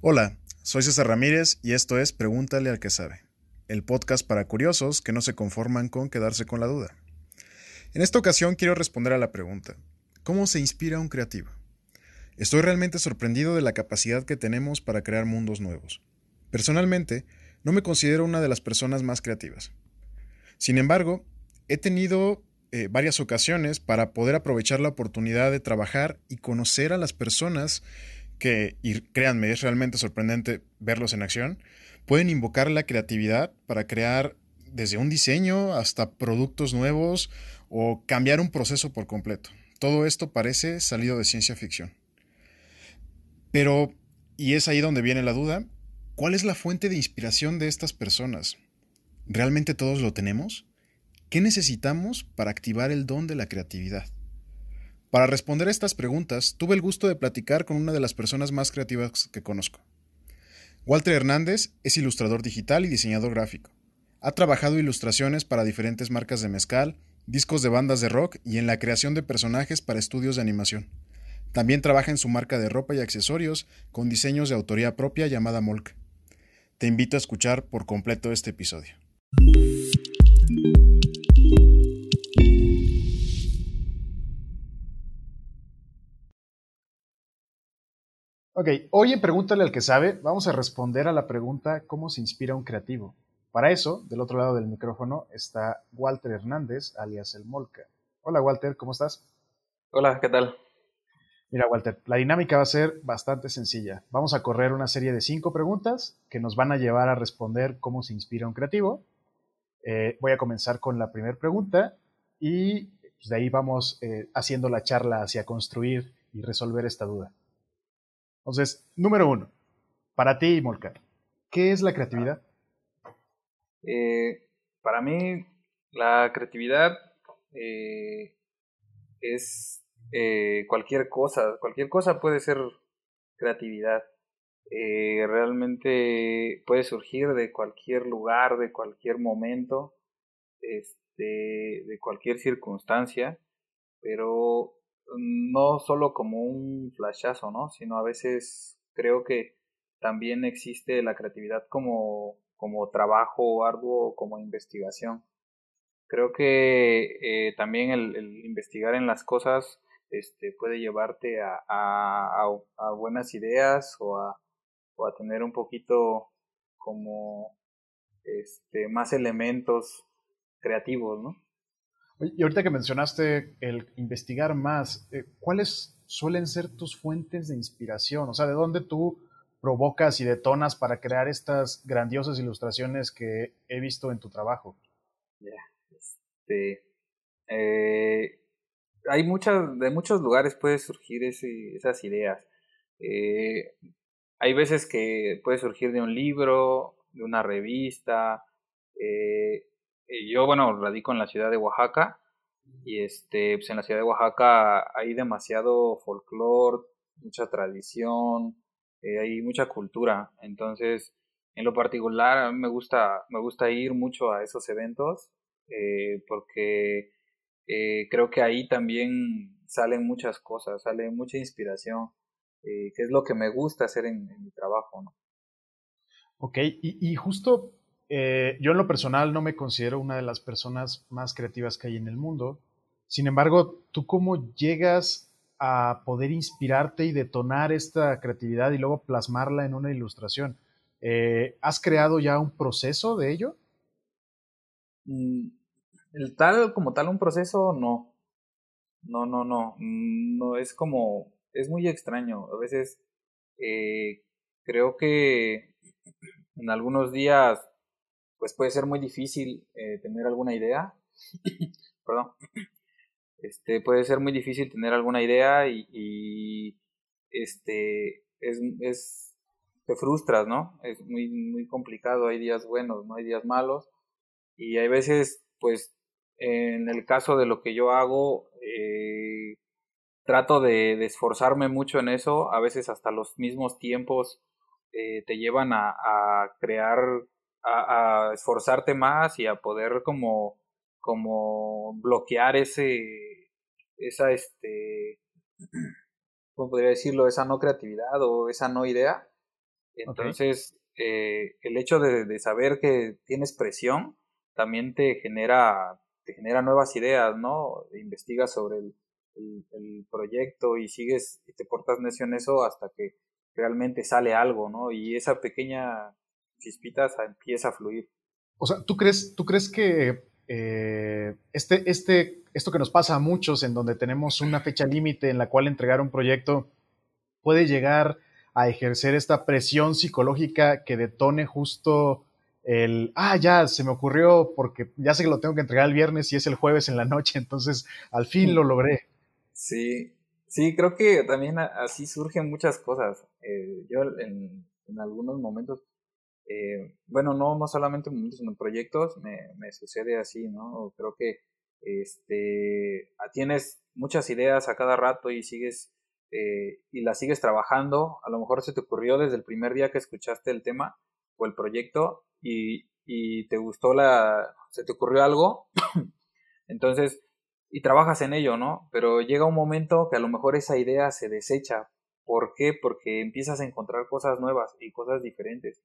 Hola, soy César Ramírez y esto es Pregúntale al que sabe, el podcast para curiosos que no se conforman con quedarse con la duda. En esta ocasión quiero responder a la pregunta, ¿cómo se inspira un creativo? Estoy realmente sorprendido de la capacidad que tenemos para crear mundos nuevos. Personalmente, no me considero una de las personas más creativas. Sin embargo, he tenido eh, varias ocasiones para poder aprovechar la oportunidad de trabajar y conocer a las personas que, y créanme, es realmente sorprendente verlos en acción, pueden invocar la creatividad para crear desde un diseño hasta productos nuevos o cambiar un proceso por completo. Todo esto parece salido de ciencia ficción. Pero, y es ahí donde viene la duda, ¿cuál es la fuente de inspiración de estas personas? ¿Realmente todos lo tenemos? ¿Qué necesitamos para activar el don de la creatividad? Para responder a estas preguntas, tuve el gusto de platicar con una de las personas más creativas que conozco. Walter Hernández es ilustrador digital y diseñador gráfico. Ha trabajado ilustraciones para diferentes marcas de mezcal, discos de bandas de rock y en la creación de personajes para estudios de animación. También trabaja en su marca de ropa y accesorios con diseños de autoría propia llamada Molk. Te invito a escuchar por completo este episodio. Ok, hoy en Pregúntale al que sabe, vamos a responder a la pregunta ¿cómo se inspira un creativo? Para eso, del otro lado del micrófono está Walter Hernández, alias El Molca. Hola Walter, ¿cómo estás? Hola, ¿qué tal? Mira Walter, la dinámica va a ser bastante sencilla. Vamos a correr una serie de cinco preguntas que nos van a llevar a responder cómo se inspira un creativo. Eh, voy a comenzar con la primera pregunta y pues, de ahí vamos eh, haciendo la charla hacia construir y resolver esta duda. Entonces, número uno, para ti, Molca, ¿qué es la creatividad? Eh, para mí, la creatividad eh, es eh, cualquier cosa, cualquier cosa puede ser creatividad. realmente puede surgir de cualquier lugar, de cualquier momento, este, de cualquier circunstancia, pero no solo como un flashazo, ¿no? Sino a veces creo que también existe la creatividad como, como trabajo arduo, como investigación. Creo que eh, también el, investigar en las cosas este, puede llevarte a, a, a, buenas ideas o a, o a tener un poquito como este, más elementos creativos, ¿no? Y ahorita que mencionaste el investigar más, eh, ¿cuáles suelen ser tus fuentes de inspiración? O sea, ¿de dónde tú provocas y detonas para crear estas grandiosas ilustraciones que he visto en tu trabajo? Este, eh, hay muchas, de muchos lugares puede surgir ese, esas ideas. Eh, hay veces que puede surgir de un libro, de una revista, eh, yo, bueno, radico en la ciudad de Oaxaca y este, pues en la ciudad de Oaxaca hay demasiado folclore, mucha tradición, eh, hay mucha cultura. Entonces, en lo particular, me gusta, me gusta ir mucho a esos eventos eh, porque creo que ahí también salen muchas cosas, sale mucha inspiración, que es lo que me gusta hacer en, mi trabajo, ¿no? Ok, y, y justo eh, yo en lo personal no me considero una de las personas más creativas que hay en el mundo. Sin embargo, ¿tú cómo llegas a poder inspirarte y detonar esta creatividad y luego plasmarla en una ilustración? Eh, ¿Has creado ya un proceso de ello? Mm, el tal, como tal, un proceso, no. No, no, no. No es como. Es muy extraño. A veces eh, creo que en algunos días pues puede ser muy difícil eh, tener alguna idea. Perdón. Este, puede ser muy difícil tener alguna idea y, este, es, es, te frustras, ¿no? Es muy, muy complicado, hay días buenos, no hay días malos. Y hay veces, pues, en el caso de lo que yo hago, eh, trato de, esforzarme mucho en eso, a veces hasta los mismos tiempos eh, te llevan a, a crear a, esforzarte más y a poder como, como bloquear ese, esa, este, ¿cómo podría decirlo? Esa no creatividad o esa no idea. Entonces, eh, el hecho de, saber que tienes presión también te genera, te genera nuevas ideas, ¿no? Investigas sobre el, el, proyecto y sigues y te portas necio en eso hasta que realmente sale algo, ¿no? Y esa pequeña chispita empieza a fluir. O sea, ¿tú crees, tú crees que eh, este, este, esto que nos pasa a muchos, en donde tenemos una fecha límite en la cual entregar un proyecto, puede llegar a ejercer esta presión psicológica que detone justo el, ah, ya se me ocurrió porque ya sé que lo tengo que entregar el viernes y es el jueves en la noche, entonces al fin lo logré. Sí, sí, creo que también así surgen muchas cosas. Eh, yo en, algunos momentos, eh, bueno, no, no solamente en momentos, sino proyectos, me, me sucede así, ¿no? Creo que este, tienes muchas ideas a cada rato y sigues eh, y las sigues trabajando. A lo mejor se te ocurrió desde el primer día que escuchaste el tema o el proyecto y, y te gustó la, se te ocurrió algo. Entonces y trabajas en ello, ¿no? Pero llega un momento que a lo mejor esa idea se desecha. ¿Por qué? Porque empiezas a encontrar cosas nuevas y cosas diferentes.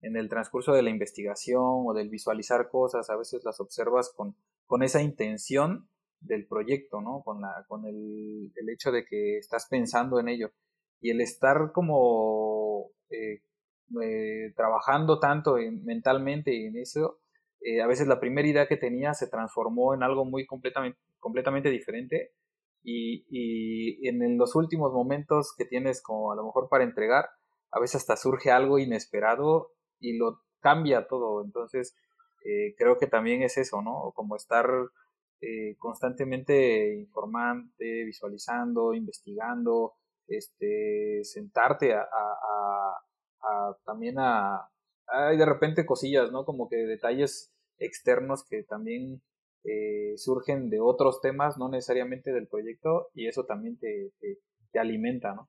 En el transcurso de la investigación o del visualizar cosas, a veces las observas con, con esa intención del proyecto, ¿no? Con, la, con el, el hecho de que estás pensando en ello. Y el estar como eh, eh, trabajando tanto mentalmente en eso, eh, a veces la primera idea que tenía se transformó en algo muy completamente, completamente diferente y, y en los últimos momentos que tienes como a lo mejor para entregar, a veces hasta surge algo inesperado y lo cambia todo. Entonces, eh, creo que también es eso, ¿no? Como estar eh, constantemente informante, visualizando, investigando, este, sentarte a, a, también a, hay de repente cosillas, ¿no? Como que detalles externos que también eh, surgen de otros temas, no necesariamente del proyecto, y eso también te, te, alimenta, ¿no?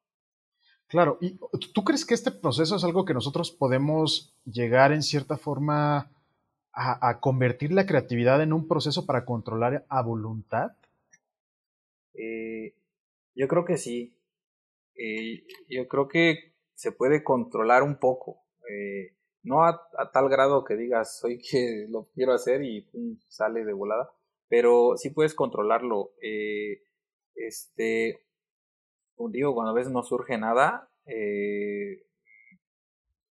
Claro, ¿y tú crees que este proceso es algo que nosotros podemos llegar en cierta forma a, convertir la creatividad en un proceso para controlar a voluntad? Eh, yo creo que sí. Eh, yo creo que se puede controlar un poco. Eh, no a, tal grado que digas, soy que lo quiero hacer y sale de volada, pero sí puedes controlarlo. Este, digo, cuando a veces no surge nada, eh,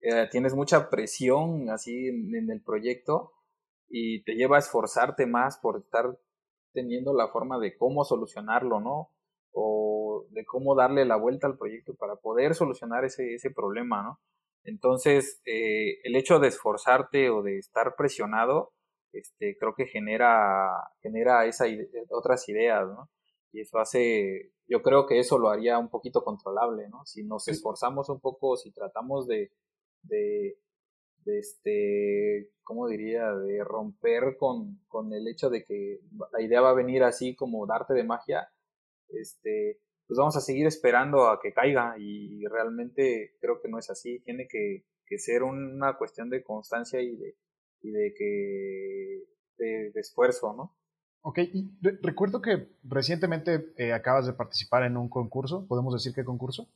eh, tienes mucha presión así en, el proyecto y te lleva a esforzarte más por estar teniendo la forma de cómo solucionarlo, ¿no? O de cómo darle la vuelta al proyecto para poder solucionar ese, ese problema, ¿no? Entonces, eh, el hecho de esforzarte o de estar presionado, este, creo que genera, genera esa, otras ideas, ¿no? Y eso hace, yo creo que eso lo haría un poquito controlable, ¿no? Si nos esforzamos un poco, si tratamos de, de, de este, ¿cómo diría? De romper con, con el hecho de que la idea va a venir así como darte de magia, este, pues vamos a seguir esperando a que caiga y realmente creo que no es así. Tiene que, ser una cuestión de constancia y de, y de que de, esfuerzo, ¿no? Ok, y recuerdo que recientemente eh, acabas de participar en un concurso. ¿Podemos decir qué concurso?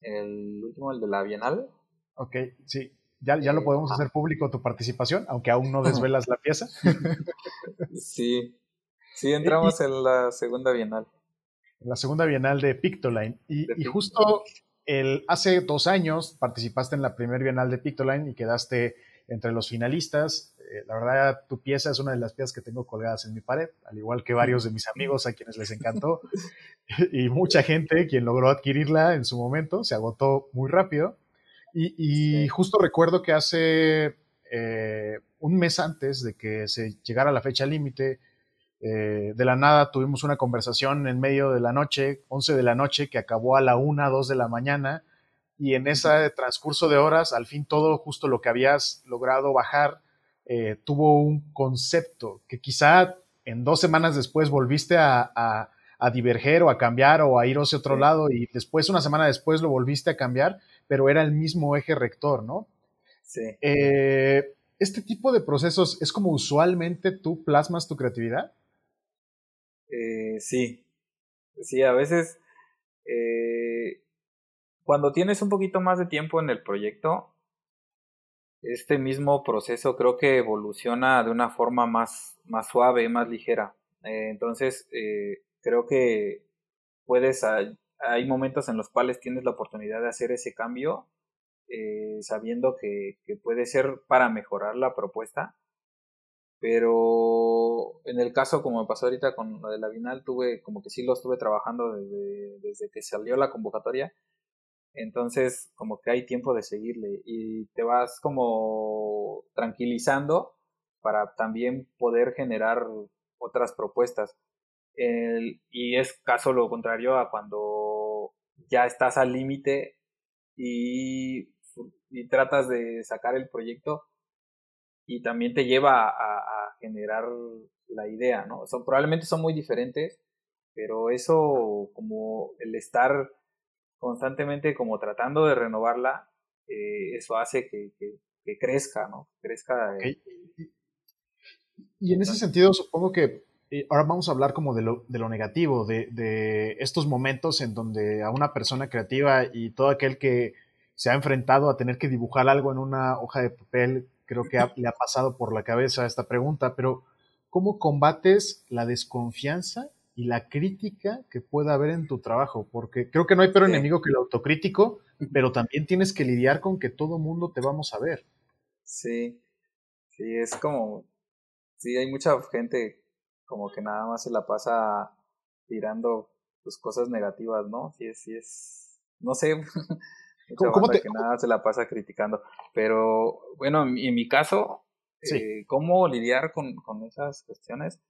El último, el de la Bienal. Ok, sí. Ya, ya lo podemos hacer público tu participación, aunque aún no desvelas la pieza. sí, sí, entramos en la segunda Bienal la segunda Bienal de Pictoline. Y, justo el, hace dos años participaste en la primera Bienal de Pictoline y quedaste entre los finalistas. Eh, la verdad, tu pieza es una de las piezas que tengo colgadas en mi pared, al igual que varios de mis amigos a quienes les encantó. y mucha gente quien logró adquirirla en su momento, se agotó muy rápido. Y, justo recuerdo que hace eh, un mes antes de que se llegara la fecha límite, eh, de la nada tuvimos una conversación en medio de la noche, 11 de la noche, que acabó a la 1, 2 de la mañana, y en ese transcurso de horas, al fin todo justo lo que habías logrado bajar eh, tuvo un concepto que quizá en dos semanas después volviste a, diverger o a cambiar o a ir hacia otro lado y después, una semana después, lo volviste a cambiar, pero era el mismo eje rector, ¿no? Sí. Eh, ¿Este tipo de procesos es como usualmente tú plasmas tu creatividad? Eh, sí, sí, a veces, cuando tienes un poquito más de tiempo en el proyecto, este mismo proceso creo que evoluciona de una forma más, más suave, más ligera. Eh, entonces, eh, creo que puedes, hay momentos en los cuales tienes la oportunidad de hacer ese cambio, eh, sabiendo que, que, puede ser para mejorar la propuesta. Pero en el caso, como me pasó ahorita con la de la Vinal, tuve como que sí lo estuve trabajando desde, desde que salió la convocatoria entonces, como que hay tiempo de seguirle y te vas como tranquilizando para también poder generar otras propuestas. y es caso lo contrario a cuando ya estás al límite y, tratas de sacar el proyecto y también te lleva a, a generar la idea, ¿no? Son, probablemente son muy diferentes, pero eso como el estar constantemente como tratando de renovarla, eh, eso hace que, que, crezca, ¿no? Crezca. Eh. Y en ese sentido, supongo que ahora vamos a hablar como de lo, de lo negativo, de, de, estos momentos en donde a una persona creativa y todo aquel que se ha enfrentado a tener que dibujar algo en una hoja de papel, creo que le ha pasado por la cabeza esta pregunta, pero ¿cómo combates la desconfianza y la crítica que pueda haber en tu trabajo, porque creo que no hay peor enemigo que el autocrítico, pero también tienes que lidiar con que todo mundo te vamos a ver. Sí, sí, es como, sí, hay mucha gente como que nada más se la pasa tirando pues cosas negativas, ¿no? Sí, sí es, no sé, ¿Cómo, te, que nada se la pasa criticando, pero bueno, en, mi caso, eh, ¿cómo lidiar con, con esas cuestiones?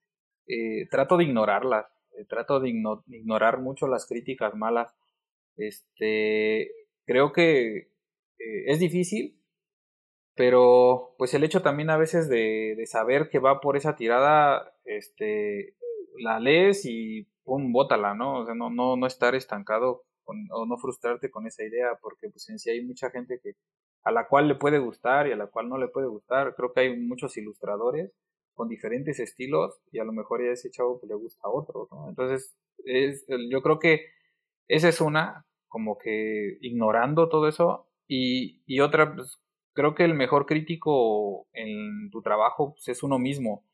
Eh, trato de ignorarlas. Eh, trato de ignorar mucho las críticas malas. Este, creo que eh, es difícil, pero pues el hecho también a veces de, de, saber que va por esa tirada, este, la lees y pum, bótala, ¿no? O sea, no, no, no estar estancado o no frustrarte con esa idea, porque pues en sí hay mucha gente que a la cual le puede gustar y a la cual no le puede gustar. Creo que hay muchos ilustradores con diferentes estilos y a lo mejor ya ese chavo pues, le gusta a otro. Entonces, es, yo creo que esa es una, como que ignorando todo eso y, y otra, pues, creo que el mejor crítico en tu trabajo pues, es uno mismo.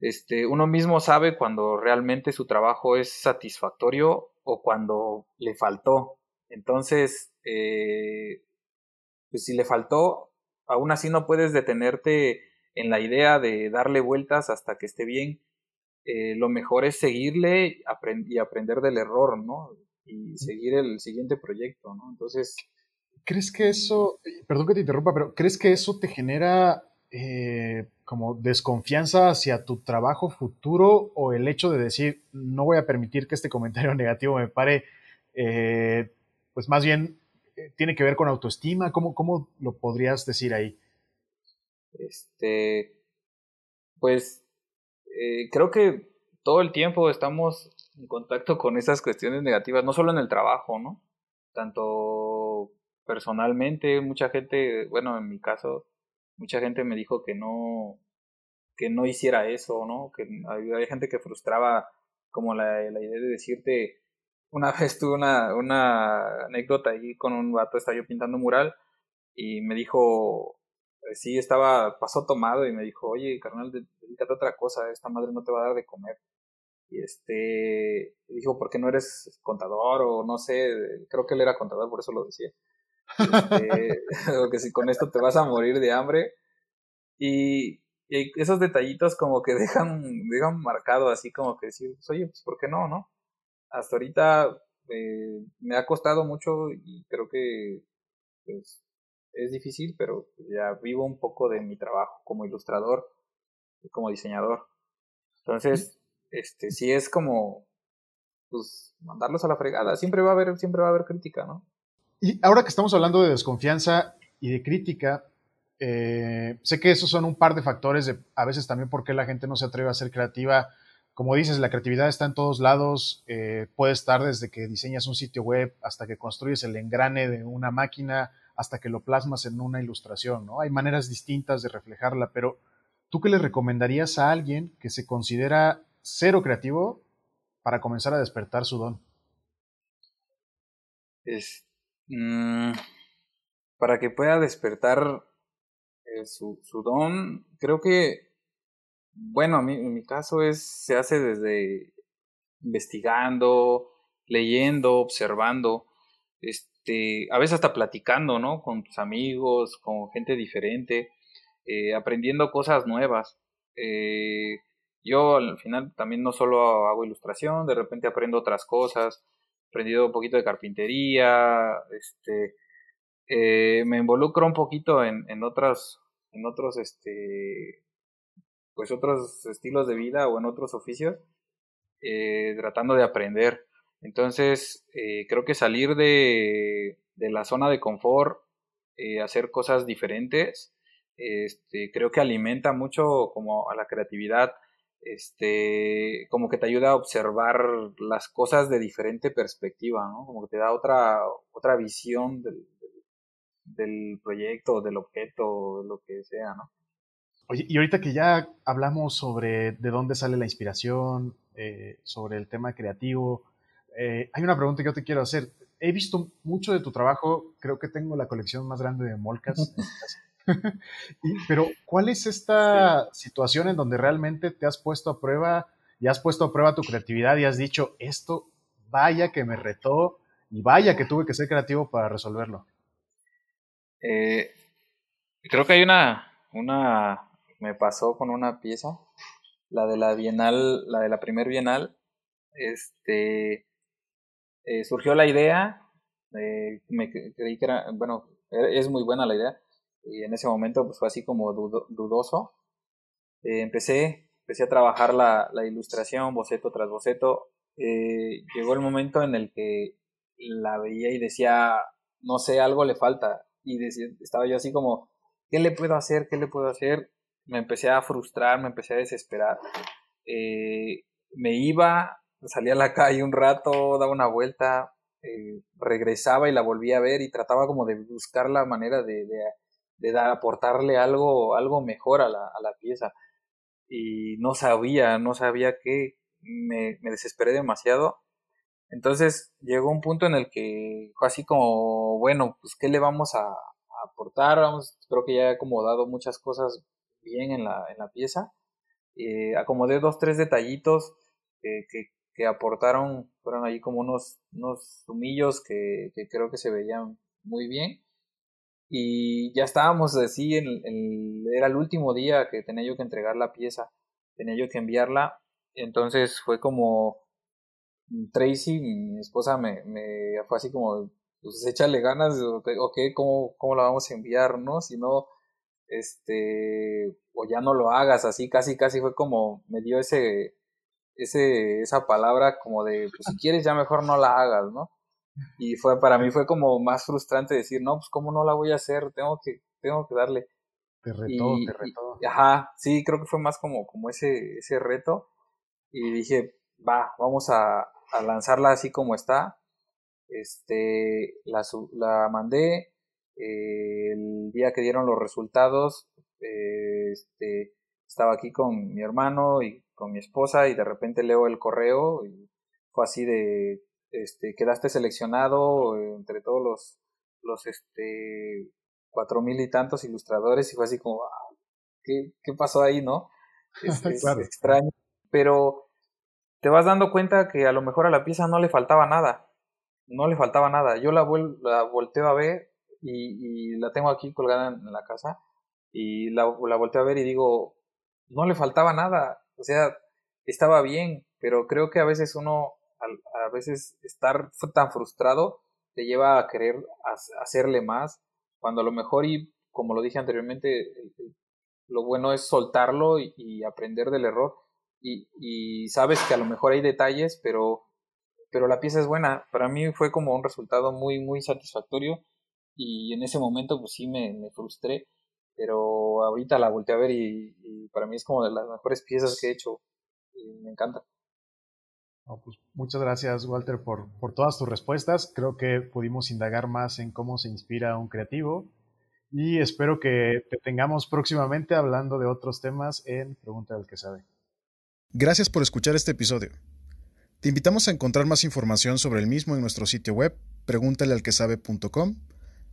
Este, uno mismo sabe cuando realmente su trabajo es satisfactorio o cuando le faltó. Entonces, eh, pues si le faltó, aún así no puedes detenerte en la idea de darle vueltas hasta que esté bien, eh, lo mejor es seguirle y aprender del error, ¿no? Y seguir el siguiente proyecto, ¿no? Entonces... ¿Crees que eso, perdón que te interrumpa, pero ¿crees que eso te genera eh, como desconfianza hacia tu trabajo futuro o el hecho de decir, no voy a permitir que este comentario negativo me pare, eh, pues más bien tiene que ver con autoestima? ¿Cómo, cómo lo podrías decir ahí? Este, pues eh, creo que todo el tiempo estamos en contacto con esas cuestiones negativas, no solo en el trabajo, ¿no? Tanto personalmente, mucha gente, bueno, en mi caso, mucha gente me dijo que no, que no hiciera eso, ¿no? Que había, gente que frustraba como la, la, idea de decirte, una vez tuve una, una anécdota ahí con un vato, estaba yo pintando mural y me dijo, sí estaba, pasó tomado y me dijo, oye, carnal, dedícate a otra cosa, esta madre no te va a dar de comer. Y este, dijo, ¿por qué no eres contador? O no sé, creo que él era contador, por eso lo decía. Este, porque si con esto te vas a morir de hambre. Y, esos detallitos como que dejan, dejan marcado así como que decir, pues, oye, pues ¿por qué no, no? Hasta ahorita eh, me ha costado mucho y creo que pues es difícil, pero ya vivo un poco de mi trabajo como ilustrador y como diseñador. Entonces, este, sí es como, pues, mandarlos a la fregada. Siempre va a haber, siempre va a haber crítica, ¿no? Y ahora que estamos hablando de desconfianza y de crítica, eh, sé que esos son un par de factores a veces también por qué la gente no se atreve a ser creativa. Como dices, la creatividad está en todos lados. Eh, puede estar desde que diseñas un sitio web hasta que construyes el engrane de una máquina, hasta que lo plasmas en una ilustración, ¿no? Hay maneras distintas de reflejarla, pero ¿tú qué le recomendarías a alguien que se considera cero creativo para comenzar a despertar su don? Mm, para que pueda despertar eh, su, don, creo que, bueno, en mi caso es, se hace desde investigando, leyendo, observando, este, a veces hasta platicando, ¿no? Con tus amigos, con gente diferente, eh, aprendiendo cosas nuevas. Eh, yo al final también no solo hago ilustración, de repente aprendo otras cosas, he aprendido un poquito de carpintería, este, eh, me involucro un poquito en, en otras, en otros, este, pues otros estilos de vida o en otros oficios, tratando de aprender. Entonces, eh, creo que salir de, de, la zona de confort, hacer cosas diferentes, este, creo que alimenta mucho como a la creatividad este, como que te ayuda a observar las cosas de diferente perspectiva, ¿no? Como que te da otra, otra visión del, del proyecto, del objeto, lo que sea, ¿no? Oye, y ahorita que ya hablamos sobre de dónde sale la inspiración, eh, sobre el tema creativo, eh, hay una pregunta que yo te quiero hacer. He visto mucho de tu trabajo, creo que tengo la colección más grande de molcas. pero, ¿cuál es esta situación en donde realmente te has puesto a prueba y has puesto a prueba tu creatividad y has dicho, esto vaya que me retó y vaya que tuve que ser creativo para resolverlo? Eh, creo que hay una, una, me pasó con una pieza, la de la Bienal, la de la primer Bienal, este, eh, surgió la idea, eh, me creí que era, bueno, es muy buena la idea, y en ese momento pues fue así como dudoso. Eh, empecé, empecé a trabajar la, la, ilustración, boceto tras boceto. Eh, llegó el momento en el que la veía y decía, no sé, algo le falta. Y decía, estaba yo así como, ¿qué le puedo hacer? ¿Qué le puedo hacer? Me empecé a frustrar, me empecé a desesperar. Me iba, salía a la calle un rato, daba una vuelta, regresaba y la volvía a ver y trataba como de buscar la manera de, de de dar, aportarle algo, algo mejor a la, a la pieza. Y no sabía, no sabía qué, me, me desesperé demasiado. Entonces llegó un punto en el que fue así como, bueno, pues ¿qué le vamos a, aportar? Vamos, creo que ya he acomodado muchas cosas bien en la, en la pieza. Eh, acomodé dos, tres detallitos que, que, aportaron, fueron ahí como unos, unos que, creo que se veían muy bien y ya estábamos así, en, era el último día que tenía yo que entregar la pieza, tenía yo que enviarla, entonces fue como Tracy, mi esposa, me, me fue así como, pues échale ganas, ok, ¿cómo, ¿cómo la vamos a enviar, no? Si no, este, o ya no lo hagas, así casi, casi fue como, me dio ese, ese, esa palabra como de, pues si quieres ya mejor no la hagas, ¿no? Y fue, para mí fue como más frustrante decir, no, pues cómo no la voy a hacer, tengo que, tengo que darle. Te retó, te retó. ajá, sí, creo que fue más como, como ese, ese reto. Y dije, va, vamos a, a lanzarla así como está. Este, la, la mandé. Eh, el día que dieron los resultados, eh, este, estaba aquí con mi hermano y con mi esposa y de repente leo el correo y fue así de este, quedaste seleccionado entre todos los, los este, cuatro mil y tantos ilustradores y fue así como, ah, ¿qué, qué pasó ahí, no? Es, extraño, pero te vas dando cuenta que a lo mejor a la pieza no le faltaba nada, no le faltaba nada. Yo la, la volteo a ver y, y, la tengo aquí colgada en la casa y la, la volteo a ver y digo, no le faltaba nada, o sea, estaba bien, pero creo que a veces uno a, veces estar tan frustrado te lleva a querer hacerle más, cuando a lo mejor, y como lo dije anteriormente, lo bueno es soltarlo y, aprender del error. Y, sabes que a lo mejor hay detalles, pero, pero la pieza es buena. Para mí fue como un resultado muy, muy satisfactorio y en ese momento pues sí me frustré, pero ahorita la volteé a ver y, y, para mí es como de las mejores piezas que he hecho y me encanta. Pues, muchas gracias, Walter, por, por, todas tus respuestas. Creo que pudimos indagar más en cómo se inspira un creativo y espero que te tengamos próximamente hablando de otros temas en Pregunta del que sabe. Gracias por escuchar este episodio. Te invitamos a encontrar más información sobre el mismo en nuestro sitio web pregúntalealquesabe.com,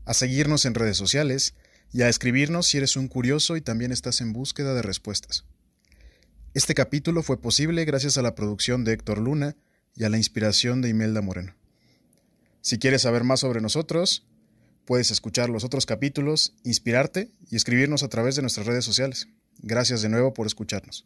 a seguirnos en redes sociales y a escribirnos si eres un curioso y también estás en búsqueda de respuestas. Este capítulo fue posible gracias a la producción de Héctor Luna y a la inspiración de Imelda Moreno. Si quieres saber más sobre nosotros, puedes escuchar los otros capítulos, inspirarte y escribirnos a través de nuestras redes sociales. Gracias de nuevo por escucharnos.